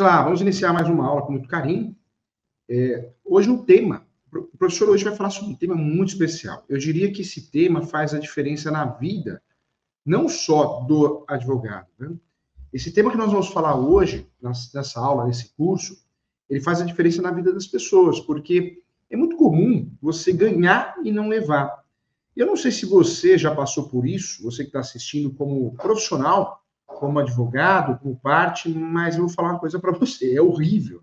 Vamos lá, vamos iniciar mais uma aula com muito carinho. É, hoje o tema, o professor hoje vai falar sobre um tema muito especial. Eu diria que esse tema faz a diferença na vida, não só do advogado. Né? Esse tema que nós vamos falar hoje, nessa aula, nesse curso, ele faz a diferença na vida das pessoas, porque é muito comum você ganhar e não levar. Eu não sei se você já passou por isso, você que está assistindo como profissional, como advogado, como parte, mas eu vou falar uma coisa para você, é horrível.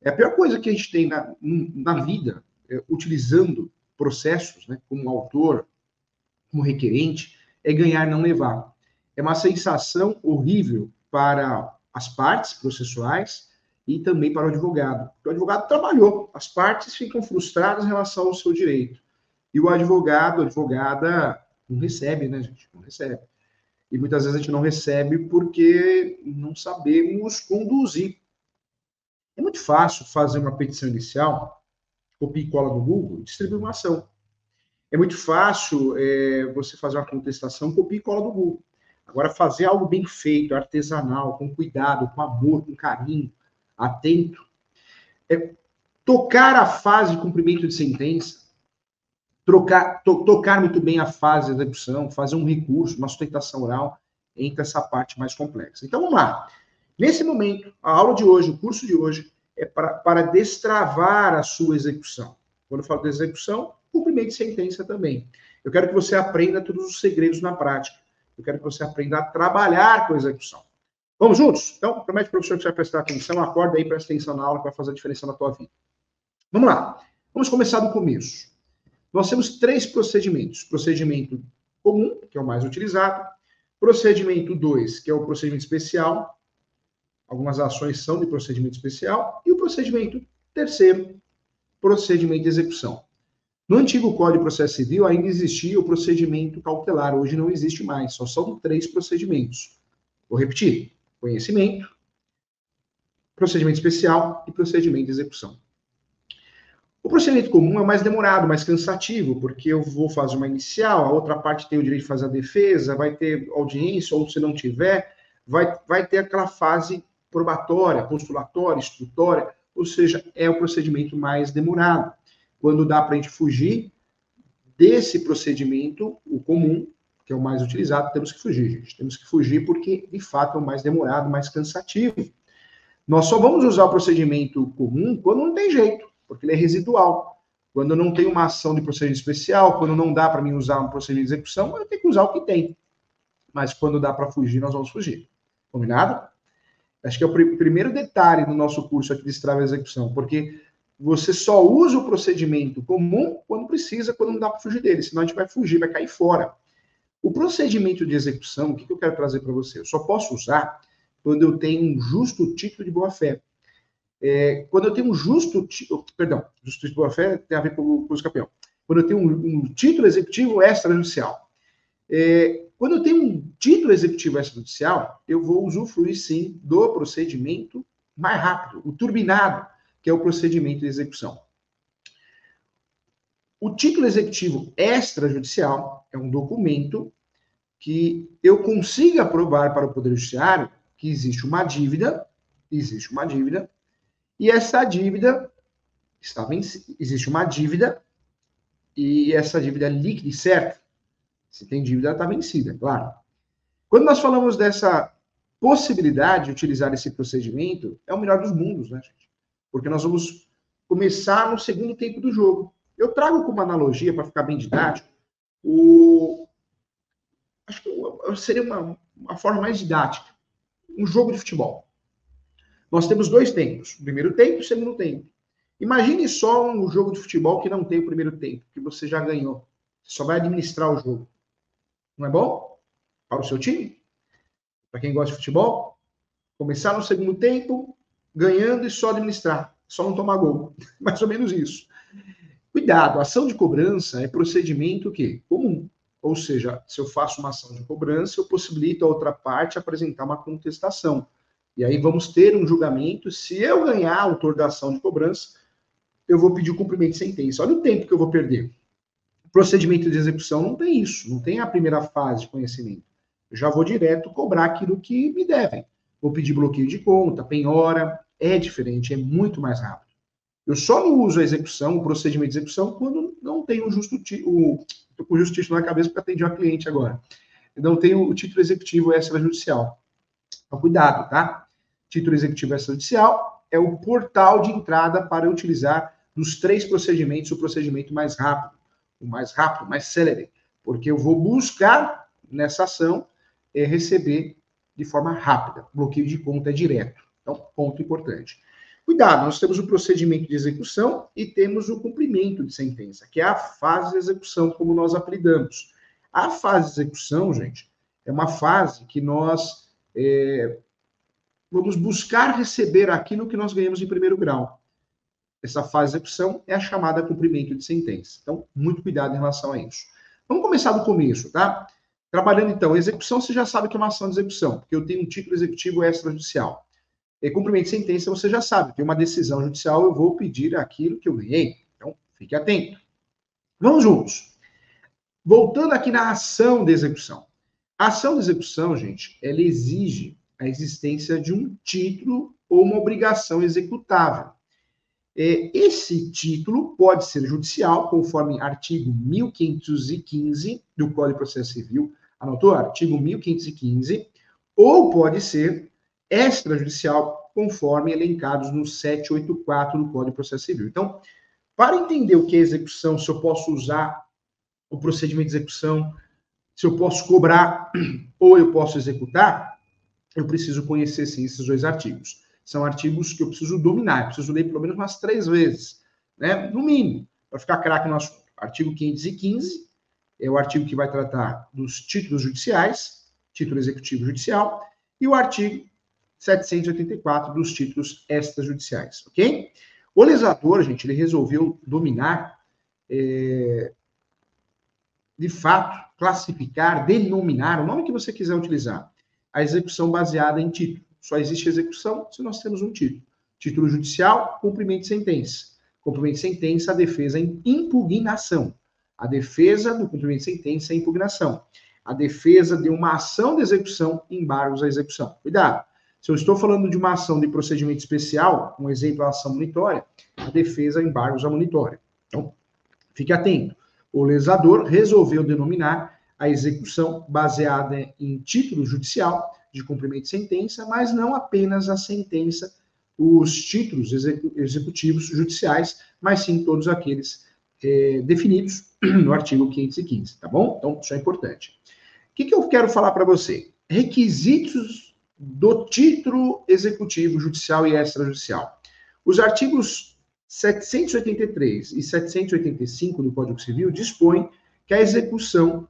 É a pior coisa que a gente tem na, na vida, é, utilizando processos, né, como autor, como requerente, é ganhar não levar. É uma sensação horrível para as partes processuais e também para o advogado. O advogado trabalhou, as partes ficam frustradas em relação ao seu direito. E o advogado, a advogada, não recebe, né, gente? Não recebe. E muitas vezes a gente não recebe porque não sabemos conduzir. É muito fácil fazer uma petição inicial, copia e cola do Google e distribuir uma ação. É muito fácil é, você fazer uma contestação, copia e cola do Google. Agora, fazer algo bem feito, artesanal, com cuidado, com amor, com carinho, atento, é tocar a fase de cumprimento de sentença, trocar, to, tocar muito bem a fase de execução, fazer um recurso, uma sustentação oral, entra essa parte mais complexa. Então, vamos lá. Nesse momento, a aula de hoje, o curso de hoje, é para, para destravar a sua execução. Quando eu falo de execução, cumprimento de sentença também. Eu quero que você aprenda todos os segredos na prática. Eu quero que você aprenda a trabalhar com a execução. Vamos juntos? Então, promete, professor, que você vai prestar atenção. Acorda aí, presta atenção na aula que vai fazer a diferença na tua vida. Vamos lá. Vamos começar do começo. Nós temos três procedimentos. Procedimento comum, que é o mais utilizado. Procedimento 2, que é o procedimento especial. Algumas ações são de procedimento especial. E o procedimento terceiro, procedimento de execução. No antigo Código de Processo Civil ainda existia o procedimento cautelar, hoje não existe mais, só são três procedimentos. Vou repetir: conhecimento, procedimento especial e procedimento de execução. O procedimento comum é mais demorado, mais cansativo, porque eu vou fazer uma inicial, a outra parte tem o direito de fazer a defesa, vai ter audiência, ou se não tiver, vai, vai ter aquela fase probatória, postulatória, instrutória, ou seja, é o procedimento mais demorado. Quando dá para a gente fugir desse procedimento, o comum, que é o mais utilizado, temos que fugir, gente. Temos que fugir porque, de fato, é o mais demorado, mais cansativo. Nós só vamos usar o procedimento comum quando não tem jeito porque ele é residual. Quando eu não tenho uma ação de procedimento especial, quando não dá para mim usar um procedimento de execução, eu tenho que usar o que tem. Mas quando dá para fugir, nós vamos fugir. Combinado? Acho que é o pr primeiro detalhe do nosso curso aqui de Estrava e Execução, porque você só usa o procedimento comum quando precisa, quando não dá para fugir dele, senão a gente vai fugir, vai cair fora. O procedimento de execução, o que, que eu quero trazer para você? Eu só posso usar quando eu tenho um justo título de boa-fé. É, quando eu tenho um justo, perdão, justiça de boa-fé tem a ver com, com os campeão. Quando eu tenho um, um título executivo extrajudicial. É, quando eu tenho um título executivo extrajudicial, eu vou usufruir sim do procedimento mais rápido, o turbinado, que é o procedimento de execução. O título executivo extrajudicial é um documento que eu consiga provar para o Poder Judiciário que existe uma dívida, existe uma dívida, e essa dívida está vencida. Existe uma dívida e essa dívida é líquida certa. Se tem dívida, ela está vencida, claro. Quando nós falamos dessa possibilidade de utilizar esse procedimento, é o melhor dos mundos, né, gente? Porque nós vamos começar no segundo tempo do jogo. Eu trago como analogia, para ficar bem didático, o... acho que seria uma, uma forma mais didática. Um jogo de futebol. Nós temos dois tempos, primeiro tempo e segundo tempo. Imagine só um jogo de futebol que não tem o primeiro tempo, que você já ganhou. Você só vai administrar o jogo. Não é bom? Para o seu time? Para quem gosta de futebol? Começar no segundo tempo, ganhando e só administrar. Só não tomar gol. Mais ou menos isso. Cuidado, ação de cobrança é procedimento que comum. Ou seja, se eu faço uma ação de cobrança, eu possibilito a outra parte apresentar uma contestação. E aí vamos ter um julgamento. Se eu ganhar a autor da ação de cobrança, eu vou pedir o cumprimento de sentença. Olha o tempo que eu vou perder. Procedimento de execução não tem isso, não tem a primeira fase de conhecimento. Eu já vou direto cobrar aquilo que me devem. vou pedir bloqueio de conta, penhora, é diferente, é muito mais rápido. Eu só não uso a execução, o procedimento de execução, quando não tenho o justo o Estou com o justo título na cabeça porque atendi uma cliente agora. Não tenho o título executivo extrajudicial. Então, cuidado, tá? Título executivo extrajudicial é o portal de entrada para utilizar dos três procedimentos o procedimento mais rápido, o mais rápido, mais célere, porque eu vou buscar nessa ação é, receber de forma rápida. Bloqueio de conta é direto. Então, ponto importante. Cuidado, nós temos o procedimento de execução e temos o cumprimento de sentença, que é a fase de execução, como nós apelidamos. A fase de execução, gente, é uma fase que nós é, vamos buscar receber aquilo que nós ganhamos em primeiro grau. Essa fase de execução é a chamada cumprimento de sentença. Então, muito cuidado em relação a isso. Vamos começar do começo, tá? Trabalhando então, execução, você já sabe que é uma ação de execução, porque eu tenho um título executivo extrajudicial. E cumprimento de sentença, você já sabe, tem uma decisão judicial, eu vou pedir aquilo que eu ganhei. Então, fique atento. Vamos juntos. Voltando aqui na ação de execução. A ação de execução, gente, ela exige a existência de um título ou uma obrigação executável. É, esse título pode ser judicial, conforme artigo 1515 do Código de Processo Civil, anotou? Artigo 1515, ou pode ser extrajudicial, conforme elencados no 784 do Código de Processo Civil. Então, para entender o que é execução, se eu posso usar o procedimento de execução, se eu posso cobrar ou eu posso executar, eu preciso conhecer sim esses dois artigos. São artigos que eu preciso dominar, eu preciso ler pelo menos umas três vezes, né? no mínimo, para ficar craque no assunto. Artigo 515 é o artigo que vai tratar dos títulos judiciais, título executivo judicial, e o artigo 784 dos títulos extrajudiciais, ok? O legislador, gente, ele resolveu dominar, é, de fato, classificar, denominar, o nome que você quiser utilizar, a execução baseada em título. Só existe execução se nós temos um título. Título judicial, cumprimento de sentença. Cumprimento de sentença, a defesa em impugnação. A defesa do cumprimento de sentença é impugnação. A defesa de uma ação de execução, embargos à execução. Cuidado. Se eu estou falando de uma ação de procedimento especial, um exemplo, a ação monitória, a defesa embargos à monitória. Então, fique atento. O legislador resolveu denominar a execução baseada em título judicial de cumprimento de sentença, mas não apenas a sentença, os títulos executivos judiciais, mas sim todos aqueles é, definidos no artigo 515, tá bom? Então, isso é importante. O que, que eu quero falar para você? Requisitos do título executivo judicial e extrajudicial. Os artigos 783 e 785 do Código Civil dispõem que a execução,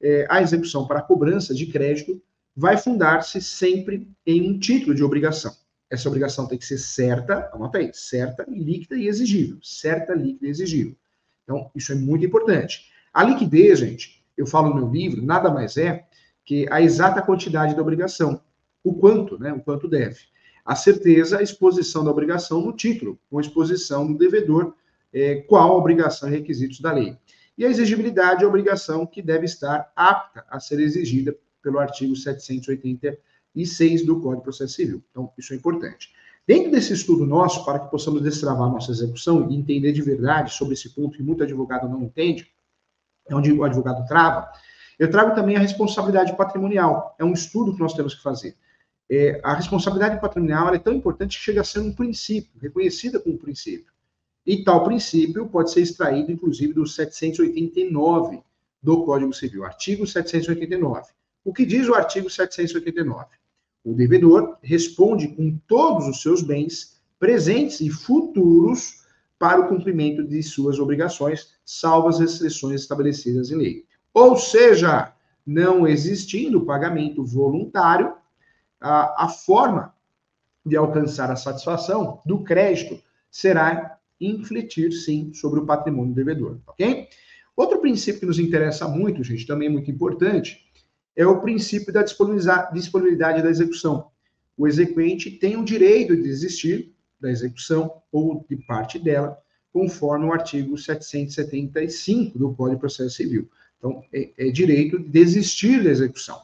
é, a execução para a cobrança de crédito vai fundar-se sempre em um título de obrigação. Essa obrigação tem que ser certa, anota aí, certa, líquida e exigível. Certa, líquida e exigível. Então, isso é muito importante. A liquidez, gente, eu falo no meu livro, nada mais é que a exata quantidade da obrigação o quanto, né, o quanto deve. A certeza, a exposição da obrigação no título, com a exposição do devedor, é, qual a obrigação e requisitos da lei. E a exigibilidade é a obrigação que deve estar apta a ser exigida pelo artigo 786 do Código de Processo Civil. Então, isso é importante. Dentro desse estudo nosso, para que possamos destravar nossa execução e entender de verdade sobre esse ponto que muito advogado não entende, é onde o advogado trava, eu trago também a responsabilidade patrimonial. É um estudo que nós temos que fazer é, a responsabilidade patrimonial é tão importante que chega a ser um princípio, reconhecida como princípio. E tal princípio pode ser extraído, inclusive, do 789 do Código Civil, artigo 789. O que diz o artigo 789? O devedor responde com todos os seus bens, presentes e futuros, para o cumprimento de suas obrigações, salvo as restrições estabelecidas em lei. Ou seja, não existindo pagamento voluntário, a, a forma de alcançar a satisfação do crédito será infletir, sim, sobre o patrimônio do devedor, ok? Outro princípio que nos interessa muito, gente, também muito importante, é o princípio da disponibilidade da execução. O exequente tem o direito de desistir da execução ou de parte dela, conforme o artigo 775 do Código de Processo Civil. Então, é, é direito de desistir da execução.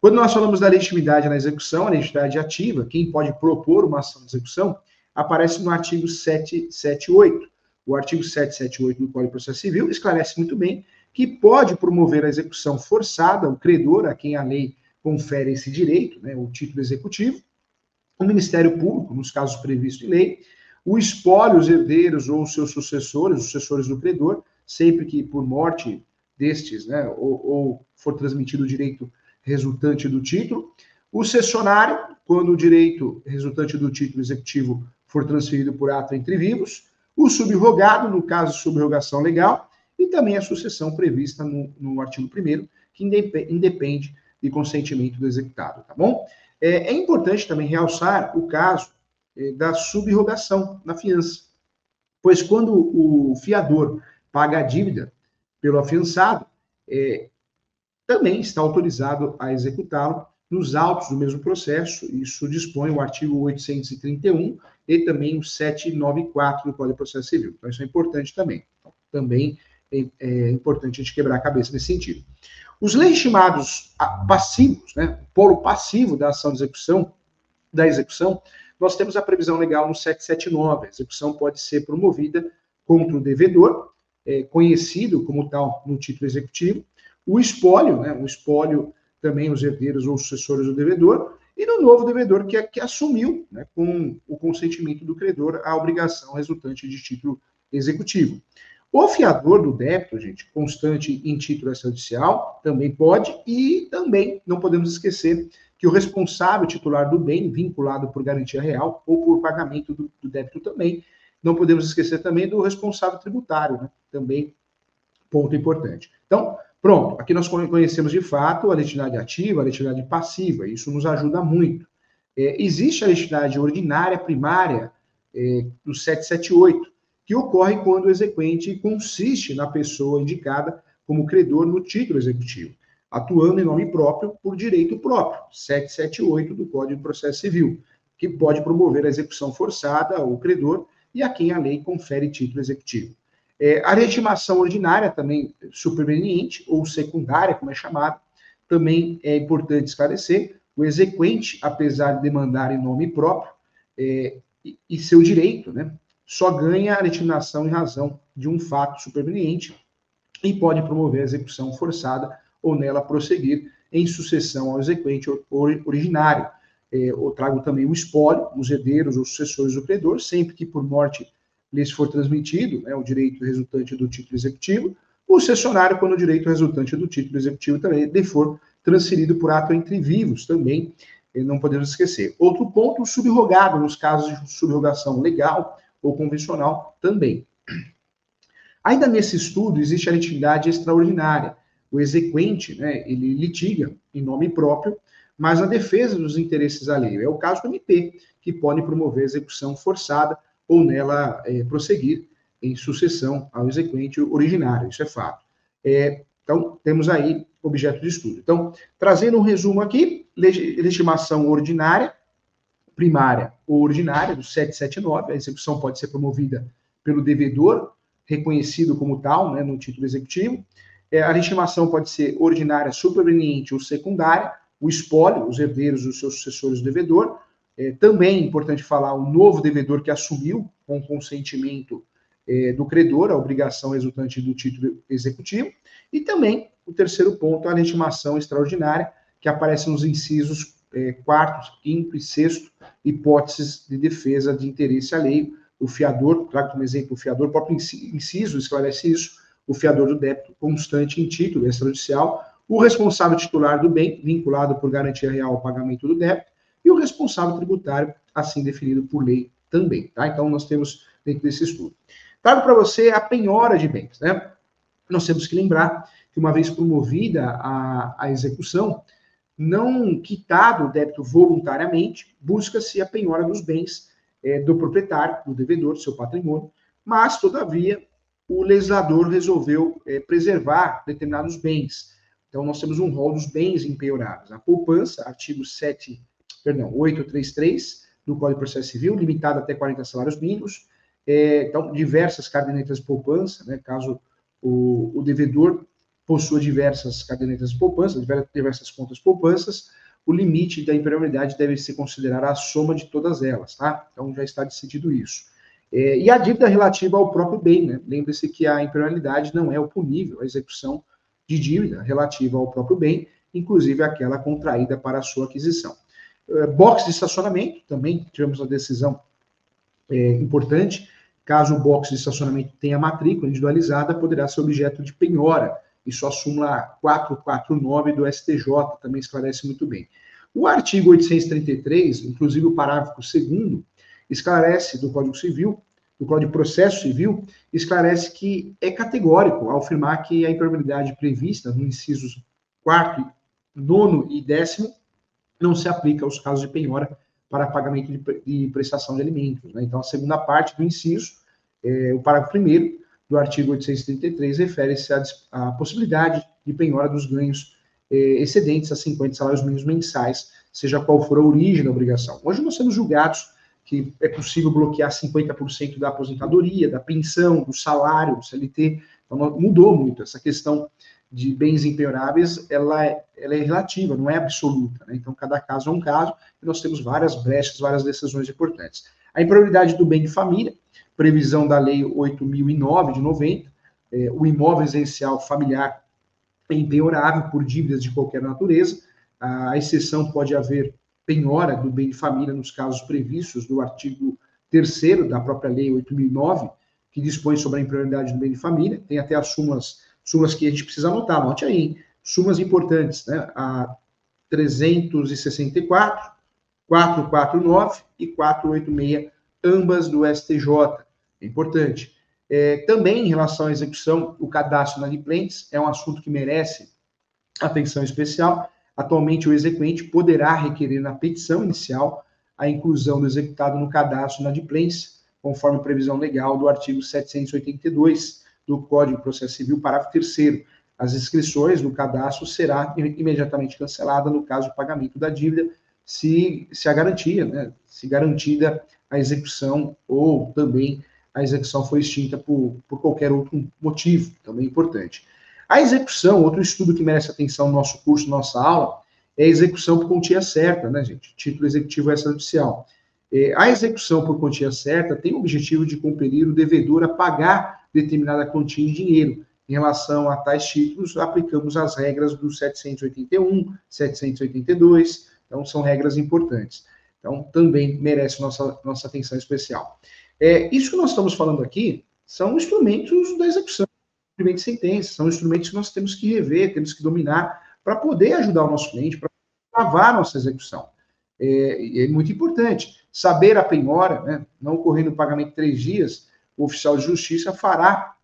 Quando nós falamos da legitimidade na execução, a legitimidade ativa, quem pode propor uma ação de execução, aparece no artigo 778. O artigo 778 do Código de Processo Civil esclarece muito bem que pode promover a execução forçada, o credor, a quem a lei confere esse direito, né, o título executivo, o Ministério Público, nos casos previstos em lei, o espólio, os herdeiros ou seus sucessores, os sucessores do credor, sempre que por morte destes, né, ou, ou for transmitido o direito resultante do título, o cessionário, quando o direito resultante do título executivo for transferido por ato entre vivos, o subrogado, no caso de subrogação legal, e também a sucessão prevista no, no artigo 1 que independe de consentimento do executado, tá bom? É, é importante também realçar o caso é, da subrogação na fiança, pois quando o fiador paga a dívida pelo afiançado, é, também está autorizado a executá-lo nos autos do mesmo processo, isso dispõe o artigo 831 e também o 794 do Código de Processo Civil. Então, isso é importante também. Então, também é, é, importante a gente quebrar a cabeça nesse sentido. Os legitimados passivos, né, polo passivo da ação de execução, da execução, nós temos a previsão legal no 779. A execução pode ser promovida contra o devedor, é, conhecido como tal no título executivo, o espólio, né, o espólio também os herdeiros ou sucessores do devedor, e no novo devedor que, que assumiu, né, com o consentimento do credor, a obrigação resultante de título executivo. O fiador do débito, gente, constante em título extrajudicial, também pode, e também não podemos esquecer que o responsável titular do bem, vinculado por garantia real ou por pagamento do, do débito também, não podemos esquecer também do responsável tributário, né? também ponto importante. Então, Pronto, aqui nós conhecemos de fato a legitimidade ativa, a legitimidade passiva, isso nos ajuda muito. É, existe a legitimidade ordinária primária é, do 778, que ocorre quando o exequente consiste na pessoa indicada como credor no título executivo, atuando em nome próprio por direito próprio, 778 do Código de Processo Civil, que pode promover a execução forçada ao credor e a quem a lei confere título executivo. É, a legitimação ordinária, também superveniente, ou secundária, como é chamado, também é importante esclarecer. O exequente, apesar de demandar em nome próprio é, e, e, seu direito, né, só ganha a legitimação em razão de um fato superveniente e pode promover a execução forçada ou nela prosseguir em sucessão ao exequente originário. É, eu trago também o espólio, os herdeiros ou sucessores do credor, sempre que por morte lhes for transmitido né, o direito resultante do título executivo, o cessionário, quando o direito resultante do título executivo também lhe for transferido por ato entre vivos, também eh, não podemos esquecer. Outro ponto, o subrogado, nos casos de subrogação legal ou convencional, também. Ainda nesse estudo, existe a litigidade extraordinária. O exequente, né, ele litiga em nome próprio, mas na defesa dos interesses alheios. É o caso do MP, que pode promover execução forçada ou nela é, prosseguir em sucessão ao exequente originário, isso é fato. É, então, temos aí objeto de estudo. Então, trazendo um resumo aqui, legitimação ordinária, primária ou ordinária, do 779, a execução pode ser promovida pelo devedor, reconhecido como tal, né, no título executivo. É, a legitimação pode ser ordinária, superveniente ou secundária, o espólio, os herdeiros dos seus sucessores do devedor, é, também é importante falar o novo devedor que assumiu, com consentimento é, do credor, a obrigação resultante do título executivo. E também o terceiro ponto, a legitimação extraordinária, que aparece nos incisos é, quarto, quinto e sexto, hipóteses de defesa de interesse alheio. O fiador, trago como exemplo o fiador, o próprio inciso esclarece isso, o fiador do débito constante em título extrajudicial, o responsável titular do bem, vinculado por garantia real ao pagamento do débito, o responsável tributário, assim definido por lei também. Tá? Então, nós temos dentro desse estudo. Trago para você a penhora de bens. Né? Nós temos que lembrar que, uma vez promovida a, a execução, não quitado o débito voluntariamente, busca-se a penhora dos bens é, do proprietário, do devedor, do seu patrimônio, mas, todavia, o legislador resolveu é, preservar determinados bens. Então, nós temos um rol dos bens empenhorados. A poupança, artigo 7 perdão, 833 do Código de Processo Civil, limitado até 40 salários mínimos. É, então, diversas cadernetas de poupança, né, caso o, o devedor possua diversas cadernetas de poupança, diversas contas poupanças, o limite da imperialidade deve ser considerar a soma de todas elas, tá? Então já está decidido isso. É, e a dívida relativa ao próprio bem, né? Lembre-se que a imperialidade não é oponível à execução de dívida relativa ao próprio bem, inclusive aquela contraída para a sua aquisição. É, box de estacionamento, também tivemos uma decisão é, importante. Caso o box de estacionamento tenha matrícula individualizada, poderá ser objeto de penhora. Isso a súmula 449 do STJ também esclarece muito bem. O artigo 833, inclusive o parágrafo 2 esclarece do Código Civil, do Código de Processo Civil, esclarece que é categórico ao afirmar que a improbabilidade prevista no incisos 4, 9 e 10 não se aplica aos casos de penhora para pagamento de, de prestação de alimentos. Né? Então, a segunda parte do inciso, é, o parágrafo primeiro do artigo 833, refere-se à, à, possibilidade de penhora dos ganhos é, excedentes a 50 salários mínimos mensais, seja qual for a origem da obrigação. Hoje nós temos julgados que é possível bloquear 50% da aposentadoria, da pensão, do salário, do CLT. Então, mudou muito essa questão de bens impenhoráveis, ela é, ela é relativa, não é absoluta. Né? Então, cada caso é um caso, e nós temos várias brechas, várias decisões importantes. A improbabilidade do bem de família, previsão da Lei 8.009 de 90, é, o imóvel residencial familiar é impenhorável por dívidas de qualquer natureza, a exceção pode haver penhora do bem de família nos casos previstos do artigo 3 da própria Lei 8.009, que dispõe sobre a improbabilidade do bem de família, tem até as sumas súmulas que a gente precisa anotar, anote aí, súmulas importantes, né? A 364, 449 e 486, ambas do STJ. É importante. É, também em relação à execução, o cadastro inadimplentes é um assunto que merece atenção especial. Atualmente, o exequente poderá requerer na petição inicial a inclusão do executado no cadastro inadimplência, conforme previsão legal do artigo 782 do Código de Processo Civil, parágrafo 3 As inscrições no cadastro será imediatamente cancelada no caso de pagamento da dívida, se, se a garantia, né, se garantida a execução ou também a execução foi extinta por, por qualquer outro motivo, também importante. A execução, outro estudo que merece atenção no nosso curso, nossa aula, é a execução por quantia certa, né, gente? Título executivo extrajudicial. É, a execução por quantia certa tem o objetivo de compelir o devedor a pagar determinada quantia em dinheiro. Em relação a tais títulos, aplicamos as regras do 781, 782, então são regras importantes. Então, também merece nossa, nossa atenção especial. É, isso que nós estamos falando aqui são instrumentos da execução, cumprimento de sentença, são instrumentos que nós temos que rever, temos que dominar para poder ajudar o nosso cliente, para travar nossa execução. É, é, muito importante. Saber a penhora, né, não ocorrendo o pagamento três dias, o oficial de justiça fará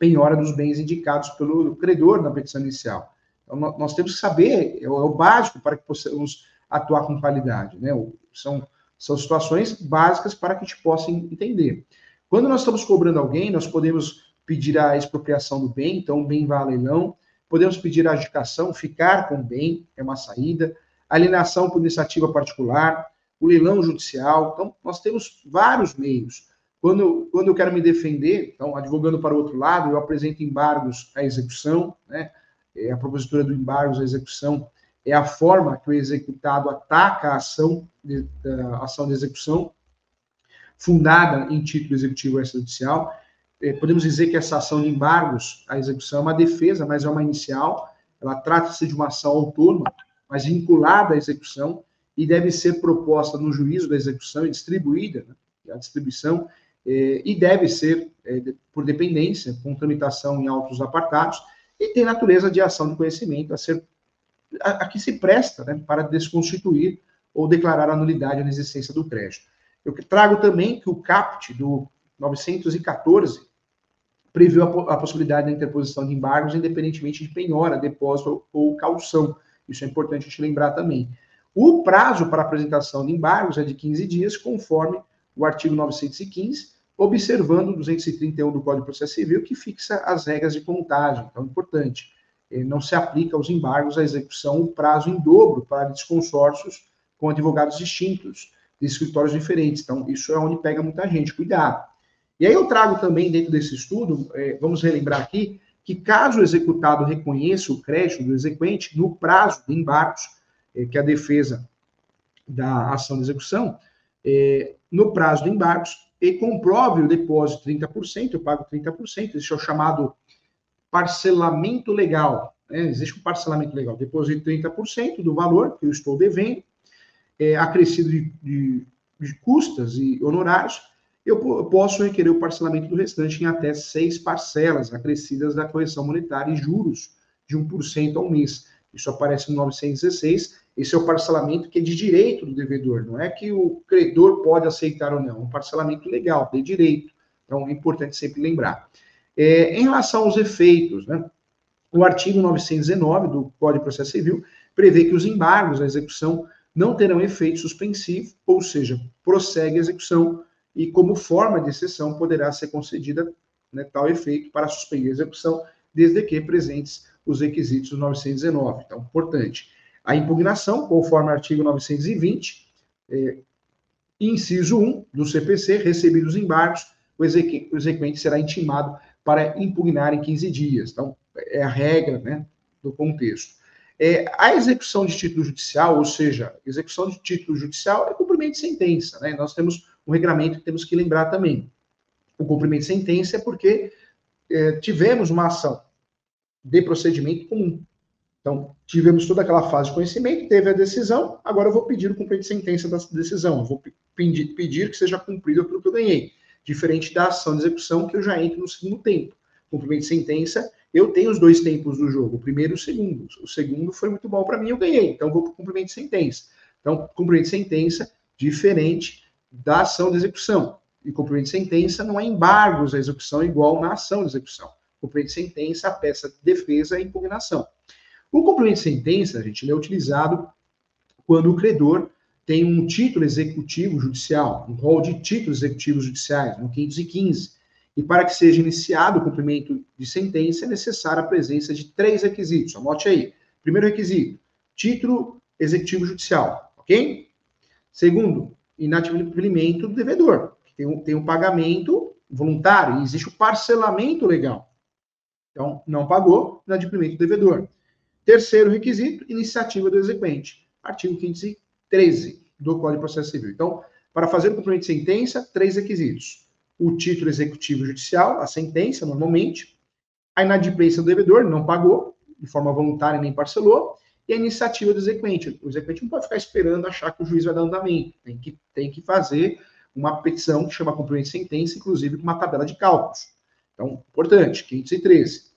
penhora dos bens indicados pelo credor na petição inicial. Então, nós temos que saber, é o é básico para que possamos atuar com qualidade. Né? São, são situações básicas para que a gente possa entender. Quando nós estamos cobrando alguém, nós podemos pedir a expropriação do bem, então o bem vai a leilão, podemos pedir a adjudicação, ficar com o bem, é uma saída, alienação por iniciativa particular, o leilão judicial, então nós temos vários meios. Quando, quando eu quero me defender, então, advogando para o outro lado, eu apresento embargos à execução, né? É, a propositura do embargos à execução é a forma que o executado ataca a ação de, a ação de execução, fundada em título executivo extrajudicial. É, podemos dizer que essa ação de embargos à execução é uma defesa, mas é uma inicial. Ela trata-se de uma ação autônoma, mas vinculada à execução, e deve ser proposta no juízo da execução e distribuída, né? a distribuição e deve ser é, por dependência, com tramitação em autos apartados, e tem natureza de ação de conhecimento a ser a, a que se presta né, para desconstituir ou declarar a nulidade na existência do crédito. Eu trago também que o CAPT do 914 previu a, a, possibilidade da interposição de embargos independentemente de penhora, depósito ou, ou caução. Isso é importante a gente lembrar também. O prazo para apresentação de embargos é de 15 dias, conforme o artigo 915, observando o 231 do Código de Processo Civil, que fixa as regras de contagem. Então, é importante. Não se aplica aos embargos à execução o prazo em dobro para desconsórcios com advogados distintos, de escritórios diferentes. Então, isso é onde pega muita gente. Cuidado. E aí eu trago também, dentro desse estudo, é, vamos relembrar aqui, que caso o executado reconheça o crédito do exequente no prazo de embargos, é, que a defesa da ação de execução, é, no prazo de embargos, e comprove o depósito 30%, eu pago 30%, isso é o chamado parcelamento legal. Né? Existe um parcelamento legal, deposito 30% do valor que eu estou devendo, é, acrescido de, de, de custas e honorários, eu posso requerer o parcelamento do restante em até seis parcelas acrescidas da correção monetária e juros de 1% ao mês. Isso aparece no 916. Esse é o parcelamento que é de direito do devedor, não é que o credor pode aceitar ou não, é um parcelamento legal, de direito. Então, é importante sempre lembrar. É, em relação aos efeitos, né, o artigo 919 do Código de Processo Civil prevê que os embargos à execução não terão efeito suspensivo, ou seja, prossegue a execução e, como forma de exceção, poderá ser concedida né, tal efeito para suspender a execução, desde que presentes os requisitos do 919. Então, importante. A impugnação, conforme artigo 920, é, inciso 1 do CPC, recebidos embargos, o, o exequente será intimado para impugnar em 15 dias. Então, é a regra né, do contexto. É, a execução de título judicial, ou seja, execução de título judicial é cumprimento de sentença. Né? Nós temos um regramento que temos que lembrar também. O cumprimento de sentença é porque é, tivemos uma ação de procedimento comum. Então, tivemos toda aquela fase de conhecimento, teve a decisão, agora eu vou pedir o cumprimento de sentença da decisão, eu vou pedir, pedir que seja cumprido aquilo que eu ganhei, diferente da ação de execução, que eu já entro no segundo tempo. Cumprimento de sentença, eu tenho os dois tempos do jogo, o primeiro e o segundo. O segundo foi muito bom para mim, eu ganhei, então eu vou para o cumprimento de sentença. Então, cumprimento de sentença, diferente da ação de execução. E cumprimento de sentença não é embargos à execução igual na ação de execução. Cumprimento de sentença, a peça de defesa e impugnação. O cumprimento de sentença, gente, ele é utilizado quando o credor tem um título executivo judicial, um rol de títulos executivos judiciais, no 515. E para que seja iniciado o cumprimento de sentença, é necessária a presença de três requisitos. Anote aí. Primeiro requisito, título executivo judicial, ok? Segundo, inadimplimento do devedor. Tem um, tem um pagamento voluntário, e existe o parcelamento legal. Então, não pagou, inadimplimento do devedor. Terceiro requisito, iniciativa do exequente. Artigo 513 do Código de Processo Civil. Então, para fazer o cumprimento de sentença, três requisitos. O título executivo judicial, a sentença, normalmente. A inadimplência do devedor, não pagou, de forma voluntária nem parcelou e a iniciativa do exequente. O exequente não pode ficar esperando achar que o juiz vai dar andamento, tem que, tem que fazer uma petição que chama cumprimento de sentença, inclusive com uma tabela de cálculos. Então, importante, 513.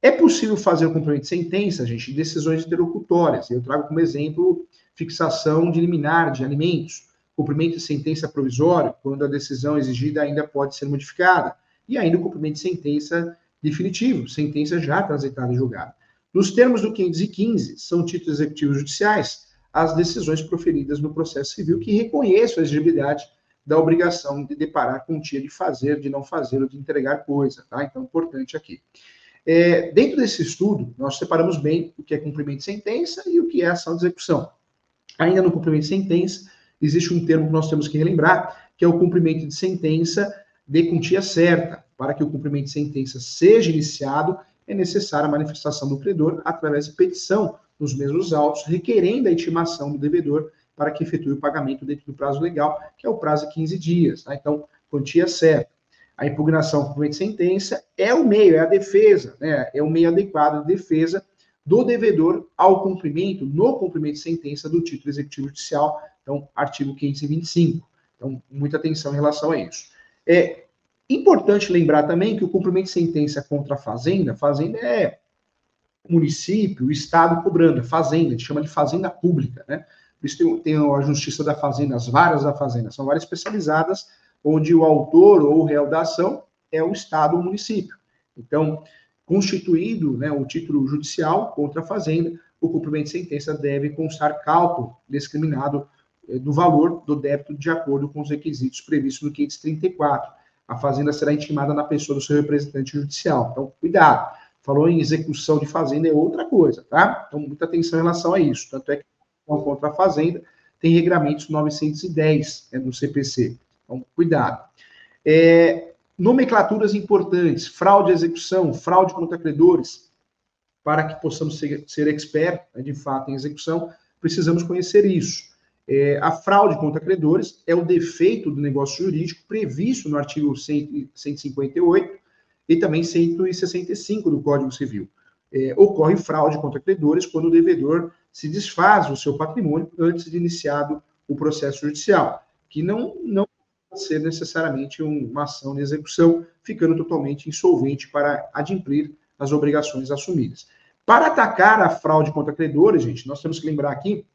É possível fazer o cumprimento de sentença, gente, de decisões interlocutórias. Eu trago como exemplo fixação de liminar de alimentos, cumprimento de sentença provisória, quando a decisão exigida ainda pode ser modificada, e ainda o cumprimento de sentença definitivo, sentença já transitada e julgada. Nos termos do 515, são títulos executivos judiciais as decisões proferidas no processo civil que reconheçam a exigibilidade da obrigação de deparar com o dia de fazer, de não fazer ou de entregar coisa, tá? Então, importante aqui. É, dentro desse estudo, nós separamos bem o que é cumprimento de sentença e o que é ação de execução. Ainda no cumprimento de sentença, existe um termo que nós temos que relembrar, que é o cumprimento de sentença de quantia certa. Para que o cumprimento de sentença seja iniciado, é necessária a manifestação do credor através de petição nos mesmos autos, requerendo a intimação do devedor para que efetue o pagamento dentro do prazo legal, que é o prazo de 15 dias. Tá? Então, quantia certa. A impugnação por de sentença é o meio, é a defesa, né? é o meio adequado de defesa do devedor ao cumprimento, no cumprimento de sentença do título executivo judicial, então, artigo 525. Então, muita atenção em relação a isso. É, Importante lembrar também que o cumprimento de sentença contra a fazenda, fazenda é município, Estado cobrando, fazenda, a gente chama de fazenda pública, né? Por isso tem, tem a Justiça da Fazenda, as varas da Fazenda, são varas especializadas, onde o autor ou o réu da ação é o Estado ou o município. Então, constituído né, o título judicial contra a Fazenda, o cumprimento de sentença deve constar cálculo discriminado eh, do valor do débito de acordo com os requisitos previstos no 534 a fazenda será intimada na pessoa do seu representante judicial. Então, cuidado. Falou em execução de fazenda é outra coisa, tá? Então, muita atenção em relação a isso. Tanto é que contra a fazenda tem regramentos 910 é, do CPC. Então, cuidado. É, nomenclaturas importantes, fraude à execução, fraude contra credores, para que possamos ser, ser expert, né, de fato, em execução, precisamos conhecer isso. É, a fraude contra credores é o defeito do negócio jurídico previsto no artigo 158 e também 165 do Código Civil. É, ocorre fraude contra credores quando o devedor se desfaz do seu patrimônio antes de iniciado o processo judicial, que não, não ser necessariamente uma ação de execução, ficando totalmente insolvente para adimplir as obrigações assumidas. Para atacar a fraude contra credores, gente, nós temos que lembrar aqui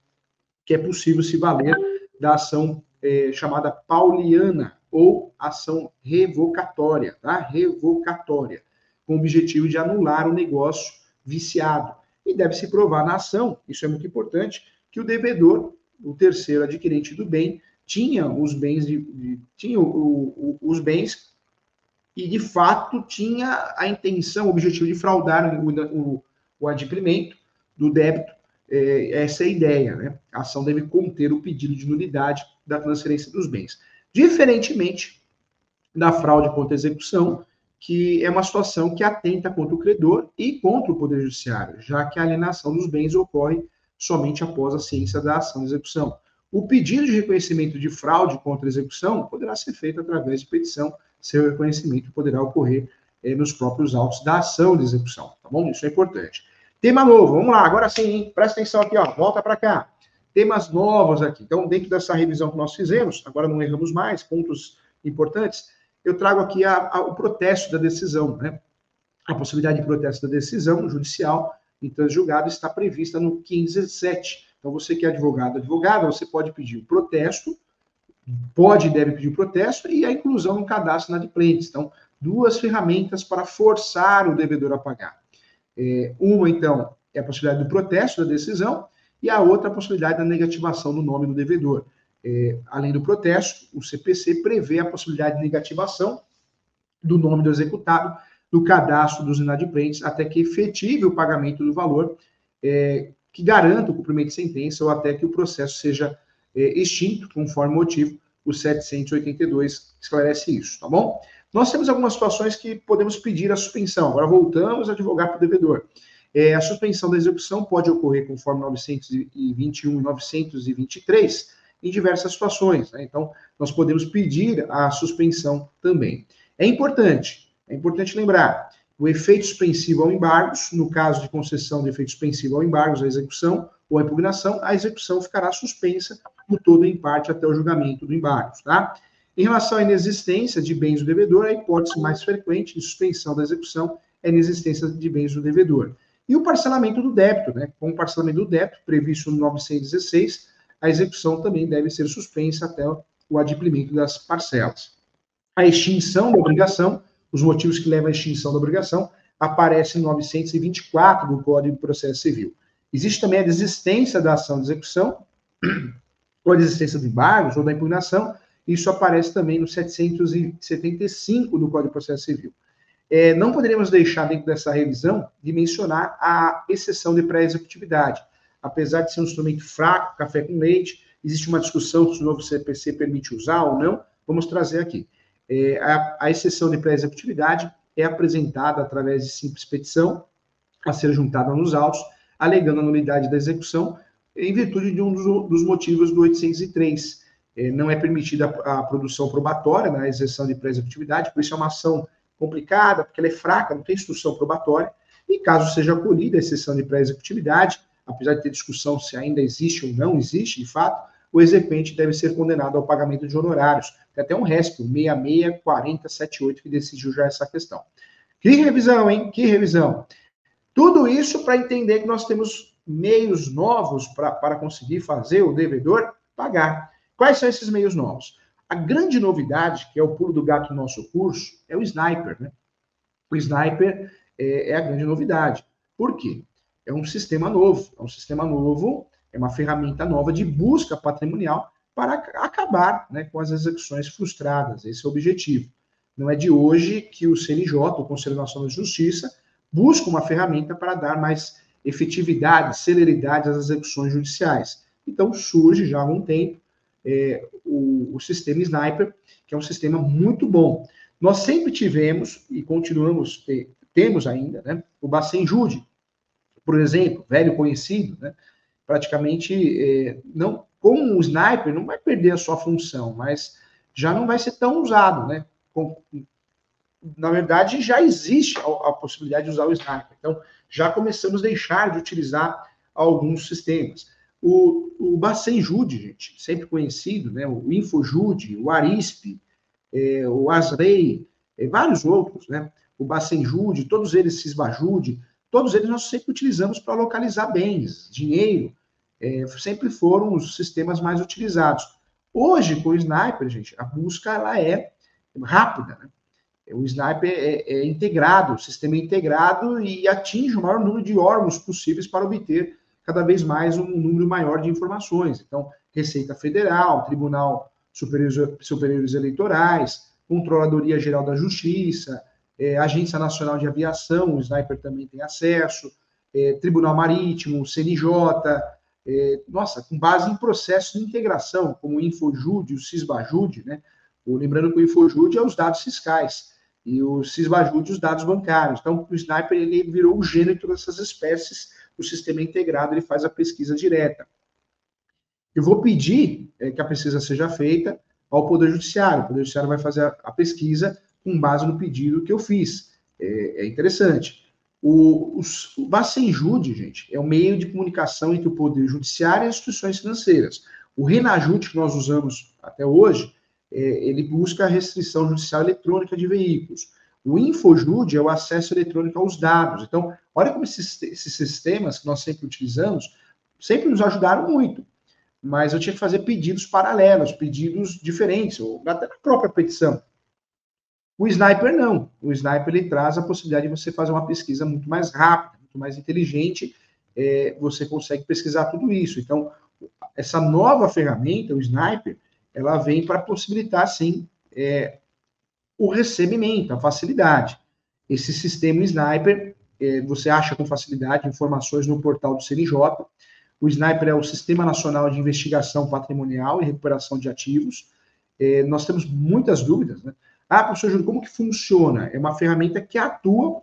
que é possível se valer da ação é, chamada pauliana ou ação revocatória, tá? Revocatória, com o objetivo de anular o negócio viciado. E deve se provar na ação, isso é muito importante, que o devedor, o terceiro adquirente do bem, tinha os bens de, de tinha o, o, os bens e de fato tinha a intenção, o objetivo de fraudar o, o, o adimplemento do débito. É, essa é a ideia, né? A ação deve conter o pedido de nulidade da transferência dos bens. Diferentemente da fraude contra a execução, que é uma situação que atenta contra o credor e contra o Poder Judiciário, já que a alienação dos bens ocorre somente após a ciência da ação de execução. O pedido de reconhecimento de fraude contra a execução poderá ser feito através de petição. Seu reconhecimento poderá ocorrer eh, nos próprios autos da ação de execução, tá bom? Isso é importante. Tema novo, vamos lá, agora sim, hein? presta atenção aqui, ó, volta para cá. Temas novos aqui. Então, dentro dessa revisão que nós fizemos, agora não erramos mais, pontos importantes, eu trago aqui a, a, o protesto da decisão, né? A possibilidade de protesto da decisão judicial em trânsito julgado está prevista no 1517 então, você que é advogado, advogada, você pode pedir o protesto, pode e deve pedir o protesto e a inclusão no cadastro inadimplentes. Então, duas ferramentas para forçar o devedor a pagar. É, uma, então, é a possibilidade do protesto da decisão e a outra a possibilidade da negativação do nome do devedor. É, além do protesto, o CPC prevê a possibilidade de negativação do nome do executado no cadastro dos inadimplentes até que efetive o pagamento do valor é, que garanta o cumprimento de sentença ou até que o processo seja é, extinto, conforme motivo, o 782 esclarece isso, tá bom? Nós temos algumas situações que podemos pedir a suspensão. Agora voltamos a advogar para o devedor. É, a suspensão da execução pode ocorrer conforme 921 e 923 em diversas situações. Né? Então, nós podemos pedir a suspensão também. É importante, é importante lembrar o efeito suspensivo ao embargos, no caso de concessão de efeito suspensivo ao embargos, a execução ou a impugnação, a execução ficará suspensa no todo em parte até o julgamento do embargos, tá? Em relação à inexistência de bens do devedor, a hipótese mais frequente de suspensão da execução é a inexistência de bens do devedor. E o parcelamento do débito, né? Com o parcelamento do débito, previsto no 916, a execução também deve ser suspensa até o adimplemento das parcelas. A extinção da obrigação os motivos que levam à extinção da obrigação aparecem no 924 do Código de Processo Civil. Existe também a desistência da ação de execução, ou a desistência do embargos, ou da impugnação, isso aparece também no 775 do Código de Processo Civil. É, não poderíamos deixar, dentro dessa revisão, de mencionar a exceção de pré-executividade. Apesar de ser um instrumento fraco, café com leite, existe uma discussão se o novo CPC permite usar ou não, vamos trazer aqui. É, a, a, exceção de pré-executividade é apresentada através de simples petição a ser juntada nos autos, alegando a nulidade da execução em virtude de um dos, dos motivos do 803. É, não é permitida a, a produção probatória na exceção de pré-executividade, por isso é uma ação complicada, porque ela é fraca, não tem instrução probatória, e caso seja acolhida a exceção de pré-executividade, apesar de ter discussão se ainda existe ou não existe, de fato, o exequente deve ser condenado ao pagamento de honorários. Tem até um RESP, o 664078, que decidiu já essa questão. Que revisão, hein? Que revisão. Tudo isso para entender que nós temos meios novos para conseguir fazer o devedor pagar. Quais são esses meios novos? A grande novidade, que é o pulo do gato do nosso curso, é o Sniper. Né? O Sniper é, é a grande novidade. Por quê? É um sistema novo. É um sistema novo é uma ferramenta nova de busca patrimonial para acabar né, com as execuções frustradas. Esse é o objetivo. Não é de hoje que o CNJ, o Conselho Nacional de Justiça, busca uma ferramenta para dar mais efetividade, celeridade às execuções judiciais. Então, surge já há algum tempo é, o, o sistema Sniper, que é um sistema muito bom. Nós sempre tivemos, e continuamos, ter, temos ainda, né, o Bacen Jude, por exemplo, velho conhecido, né, praticamente, é, não, como o sniper, não vai perder a sua função, mas já não vai ser tão usado, né? Com, na verdade, já existe a, a, possibilidade de usar o sniper. Então, já começamos a deixar de utilizar alguns sistemas. O, o Bacen Jude, gente, sempre conhecido, né? O InfoJude, o Arisp, é, o Asrei, é, vários outros, né? O Bacen Jude, todos eles, Cisbajude, todos eles nós sempre utilizamos para localizar bens, dinheiro, é, sempre foram os sistemas mais utilizados. Hoje, com o Sniper, gente, a busca ela é rápida, né? O Sniper é, é, integrado, o sistema é integrado e atinge o maior número de órgãos possíveis para obter cada vez mais um número maior de informações. Então, Receita Federal, Tribunal Superior, Superiores Eleitorais, Controladoria Geral da Justiça, é, Agência Nacional de Aviação, o Sniper também tem acesso, é, Tribunal Marítimo, CNJ, é, nossa, com base em processos de integração, como o Infojude, o Cisbajude, né? Lembrando que o Infojude é os dados fiscais e o Cisbajude os dados bancários. Então, o Sniper ele virou o gênero de todas essas espécies, o sistema integrado ele faz a pesquisa direta. Eu vou pedir é, que a pesquisa seja feita ao Poder Judiciário. O Poder Judiciário vai fazer a, a pesquisa com base no pedido que eu fiz. É, é interessante. O, os, o Bacenjude, gente, é o meio de comunicação entre o Poder Judiciário e as instituições financeiras. O Renajude, que nós usamos até hoje, é, ele busca a restrição judicial eletrônica de veículos. O Infojude é o acesso eletrônico aos dados. Então, olha como esses, esses sistemas que nós sempre utilizamos sempre nos ajudaram muito. Mas eu tinha que fazer pedidos paralelos, pedidos diferentes, ou até na própria petição. O sniper não. O sniper ele traz a possibilidade de você fazer uma pesquisa muito mais rápida, muito mais inteligente. É, você consegue pesquisar tudo isso. Então, essa nova ferramenta, o sniper, ela vem para possibilitar, sim, é, o recebimento, a facilidade. Esse sistema sniper, é, você acha com facilidade informações no portal do CNJ. O sniper é o Sistema Nacional de Investigação Patrimonial e Recuperação de Ativos. É, nós temos muitas dúvidas, né? Ah, professor Júlio, como que funciona? É uma ferramenta que atua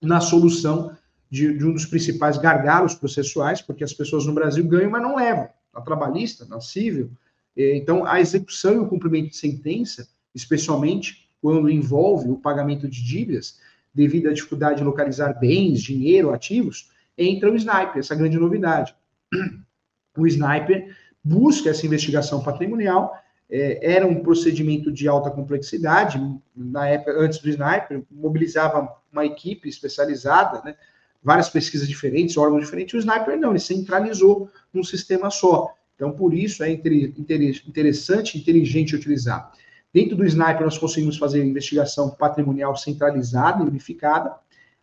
na solução de, de, um dos principais gargalos processuais, porque as pessoas no Brasil ganham, mas não levam. Na trabalhista, na civil. É, então, a execução e o cumprimento de sentença, especialmente quando envolve o pagamento de dívidas, devido à dificuldade de localizar bens, dinheiro, ativos, entra o sniper, essa grande novidade. O sniper busca essa investigação patrimonial é, era um procedimento de alta complexidade, na época, antes do Sniper, mobilizava uma equipe especializada, né, várias pesquisas diferentes, órgãos diferentes, o Sniper não, ele centralizou num sistema só. Então, por isso é interessante inteligente utilizar. Dentro do Sniper, nós conseguimos fazer investigação patrimonial centralizada e unificada,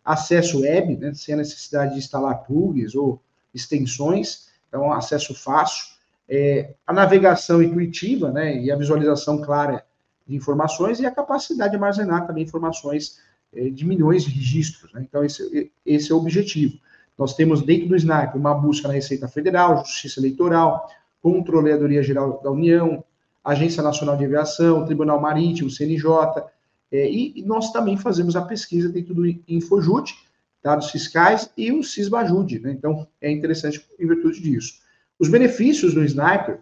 acesso web, né, sem a necessidade de instalar plugs ou extensões, então acesso fácil, é, a navegação intuitiva, né, e a visualização clara de informações e a capacidade de armazenar também informações é, de milhões de registros. Né? Então, esse, esse é o objetivo. Nós temos dentro do SNAP uma busca na Receita Federal, Justiça Eleitoral, Controladoria Geral da União, Agência Nacional de Aviação, Tribunal Marítimo, CNJ, é, e nós também fazemos a pesquisa dentro do Infojute, dados fiscais, e o Cisbajude. Né? Então, é interessante em virtude disso. Os benefícios do sniper,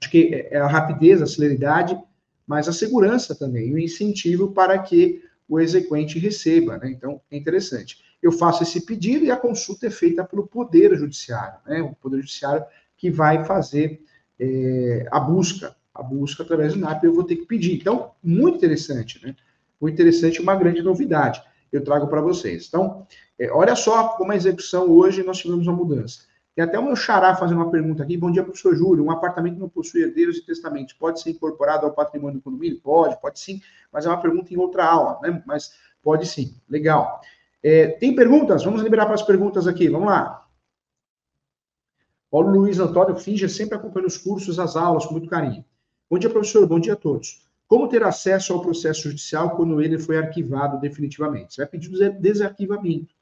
acho que é, é a rapidez, a celeridade, mas a segurança também, o incentivo para que o exequente receba. Né? Então, é interessante. Eu faço esse pedido e a consulta é feita pelo Poder Judiciário, né? o Poder Judiciário que vai fazer é, a busca, a busca através do NAP, eu vou ter que pedir. Então, muito interessante, né? Muito interessante, uma grande novidade eu trago para vocês. Então, é, olha só como a execução hoje nós tivemos uma mudança. Tem até o meu xará fazendo uma pergunta aqui. Bom dia, professor Júlio. Um apartamento não possui herdeiros e testamentos. Pode ser incorporado ao patrimônio do condomínio? Pode, pode sim. Mas é uma pergunta em outra aula, né? Mas pode sim. Legal. É, tem perguntas? Vamos liberar para as perguntas aqui. Vamos lá. Paulo Luiz Antônio Finge sempre acompanha os cursos, as aulas, com muito carinho. Bom dia, professor. Bom dia a todos. Como ter acesso ao processo judicial quando ele foi arquivado definitivamente? Você vai pedir desarquivamento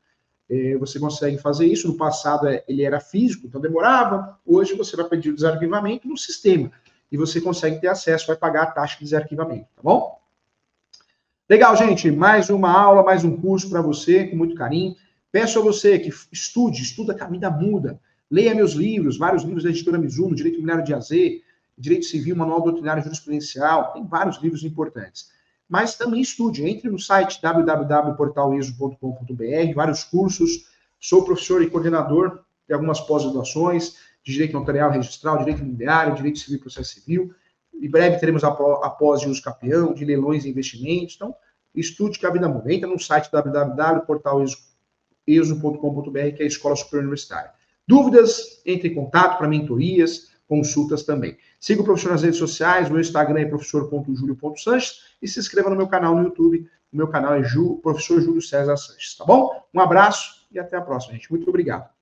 você consegue fazer isso. No passado é, ele era físico, então demorava. Hoje você vai pedir o desarquivamento no sistema e você consegue ter acesso, vai pagar a taxa de desarquivamento, tá bom? Legal, gente. Mais uma aula, mais um curso para você, com muito carinho. Peço a você que estude, estuda que a vida muda. Leia meus livros, vários livros da editora Mizuno, Direito Imobiliário de AZ, Direito Civil, Manual Doutrinário Jurisprudencial. Tem vários livros importantes. Mas também estude. Entre no site www.portaliso.com.br, vários cursos. Sou professor e coordenador de algumas pós-graduações de Direito Notarial Registral, Direito Imobiliário, Direito Civil e Processo Civil. Em breve teremos a pós de uso capião, de leilões e investimentos. Então, estude que a vida muda. Entra no site www.portaleso.com.br, que é a Escola Superior Universitária. Dúvidas, entre em contato para mentorias, consultas também. Siga o professor nas redes sociais, meu Instagram é professor.julio.sanches e se inscreva no meu canal no YouTube. O meu canal é Ju, professor Júlio César Sanches, tá bom? Um abraço e até a próxima, gente. Muito obrigado.